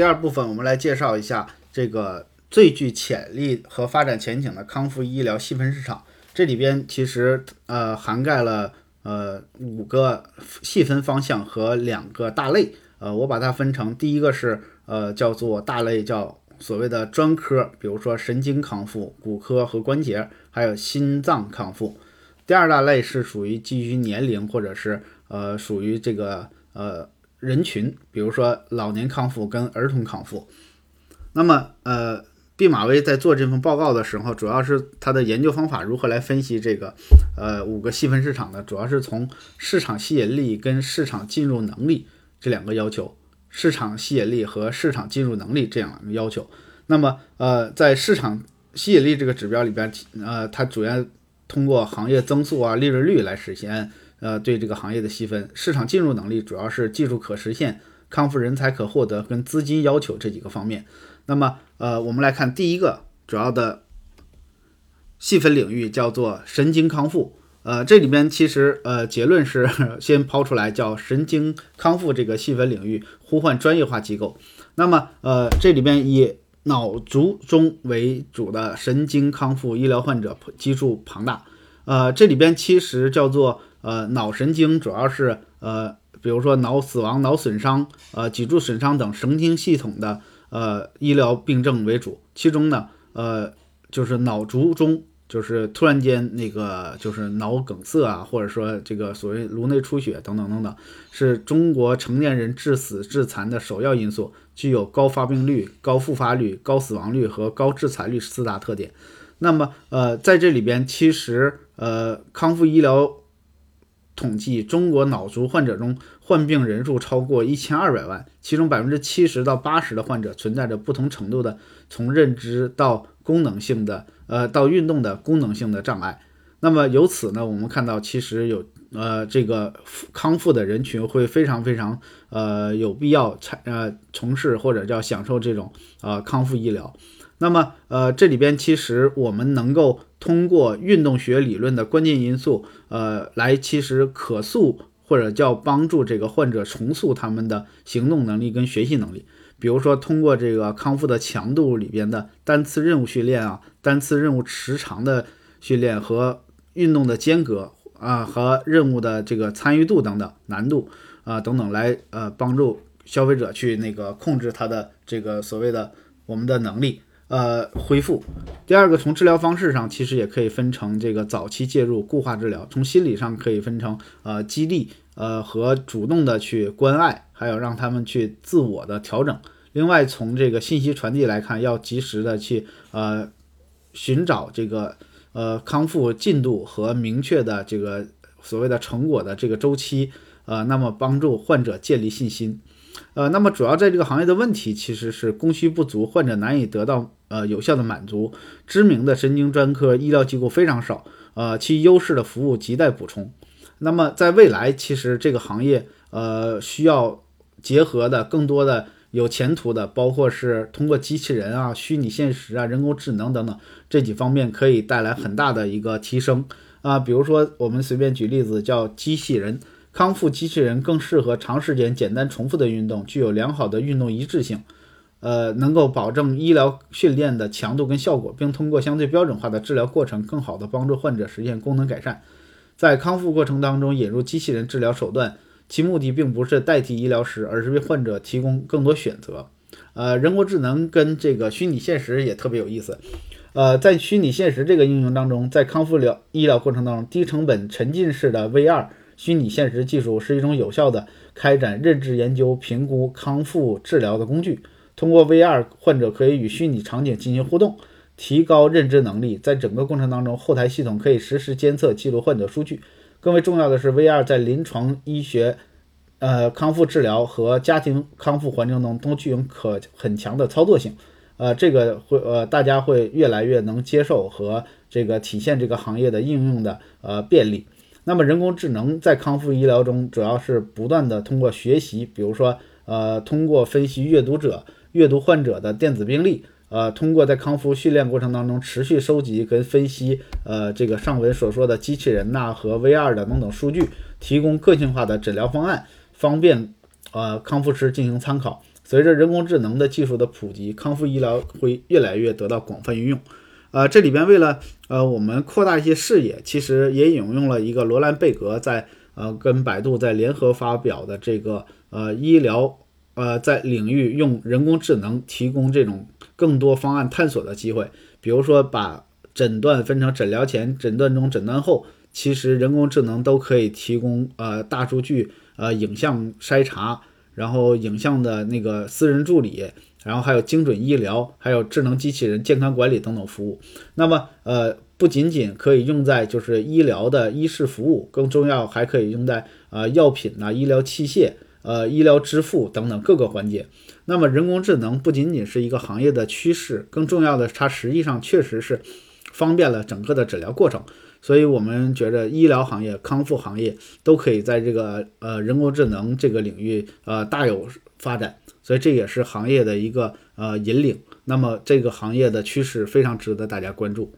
第二部分我们来介绍一下这个最具潜力和发展前景的康复医疗细分市场。这里边其实呃涵盖了呃五个细分方向和两个大类。呃，我把它分成第一个是呃叫做大类，叫所谓的专科，比如说神经康复、骨科和关节，还有心脏康复。第二大类是属于基于年龄或者是呃属于这个呃人群，比如说老年康复跟儿童康复。那么呃，毕马威在做这份报告的时候，主要是他的研究方法如何来分析这个呃五个细分市场呢？主要是从市场吸引力跟市场进入能力。这两个要求，市场吸引力和市场进入能力这两个要求。那么，呃，在市场吸引力这个指标里边，呃，它主要通过行业增速啊、利润率来实现，呃，对这个行业的细分。市场进入能力主要是技术可实现、康复人才可获得跟资金要求这几个方面。那么，呃，我们来看第一个主要的细分领域，叫做神经康复。呃，这里边其实呃结论是 先抛出来，叫神经康复这个细分领域呼唤专业化机构。那么呃这里边以脑卒中为主的神经康复医疗患者基数庞大。呃这里边其实叫做呃脑神经，主要是呃比如说脑死亡、脑损伤、呃脊柱损伤等神经系统的呃医疗病症为主。其中呢呃就是脑卒中。就是突然间那个就是脑梗塞啊，或者说这个所谓颅内出血等等等等，是中国成年人致死致残的首要因素，具有高发病率、高复发率、高死亡率和高致残率四大特点。那么，呃，在这里边，其实呃，康复医疗统计，中国脑卒患者中患病人数超过一千二百万，其中百分之七十到八十的患者存在着不同程度的从认知到功能性的。呃，到运动的功能性的障碍，那么由此呢，我们看到其实有呃这个康复的人群会非常非常呃有必要参呃从事或者叫享受这种呃康复医疗。那么呃这里边其实我们能够通过运动学理论的关键因素呃来其实可塑或者叫帮助这个患者重塑他们的行动能力跟学习能力。比如说，通过这个康复的强度里边的单次任务训练啊，单次任务时长的训练和运动的间隔啊，和任务的这个参与度等等难度啊等等，来呃帮助消费者去那个控制他的这个所谓的我们的能力呃恢复。第二个，从治疗方式上，其实也可以分成这个早期介入、固化治疗；从心理上可以分成呃激励呃和主动的去关爱。还有让他们去自我的调整。另外，从这个信息传递来看，要及时的去呃寻找这个呃康复进度和明确的这个所谓的成果的这个周期，呃，那么帮助患者建立信心。呃，那么主要在这个行业的问题其实是供需不足，患者难以得到呃有效的满足。知名的神经专科医疗机构非常少，呃，其优势的服务亟待补充。那么在未来，其实这个行业呃需要。结合的更多的有前途的，包括是通过机器人啊、虚拟现实啊、人工智能等等这几方面，可以带来很大的一个提升啊。比如说，我们随便举例子，叫机器人康复机器人，更适合长时间简单重复的运动，具有良好的运动一致性，呃，能够保证医疗训练的强度跟效果，并通过相对标准化的治疗过程，更好的帮助患者实现功能改善。在康复过程当中，引入机器人治疗手段。其目的并不是代替医疗师，而是为患者提供更多选择。呃，人工智能跟这个虚拟现实也特别有意思。呃，在虚拟现实这个应用当中，在康复疗医疗过程当中，低成本沉浸式的 VR 虚拟现实技术是一种有效的开展认知研究、评估、康复治疗的工具。通过 VR，患者可以与虚拟场景进行互动，提高认知能力。在整个过程当中，后台系统可以实时监测记录患者数据。更为重要的是，VR 在临床医学、呃康复治疗和家庭康复环境中都具有可很强的操作性。呃，这个会呃大家会越来越能接受和这个体现这个行业的应用的呃便利。那么人工智能在康复医疗中主要是不断的通过学习，比如说呃通过分析阅读者阅读患者的电子病历。呃，通过在康复训练过程当中持续收集跟分析，呃，这个上文所说的机器人呐和 VR 的等等数据，提供个性化的诊疗方案，方便呃康复师进行参考。随着人工智能的技术的普及，康复医疗会越来越得到广泛运用。呃，这里边为了呃我们扩大一些视野，其实也引用了一个罗兰贝格在呃跟百度在联合发表的这个呃医疗呃在领域用人工智能提供这种更多方案探索的机会，比如说把诊断分成诊疗前、诊断中、诊断后，其实人工智能都可以提供呃大数据呃影像筛查，然后影像的那个私人助理。然后还有精准医疗，还有智能机器人健康管理等等服务。那么，呃，不仅仅可以用在就是医疗的医事服务，更重要还可以用在呃药品呐、医疗器械、呃医疗支付等等各个环节。那么，人工智能不仅仅是一个行业的趋势，更重要的，它实际上确实是方便了整个的诊疗过程。所以我们觉着医疗行业、康复行业都可以在这个呃人工智能这个领域呃大有发展。所以这也是行业的一个呃引领，那么这个行业的趋势非常值得大家关注。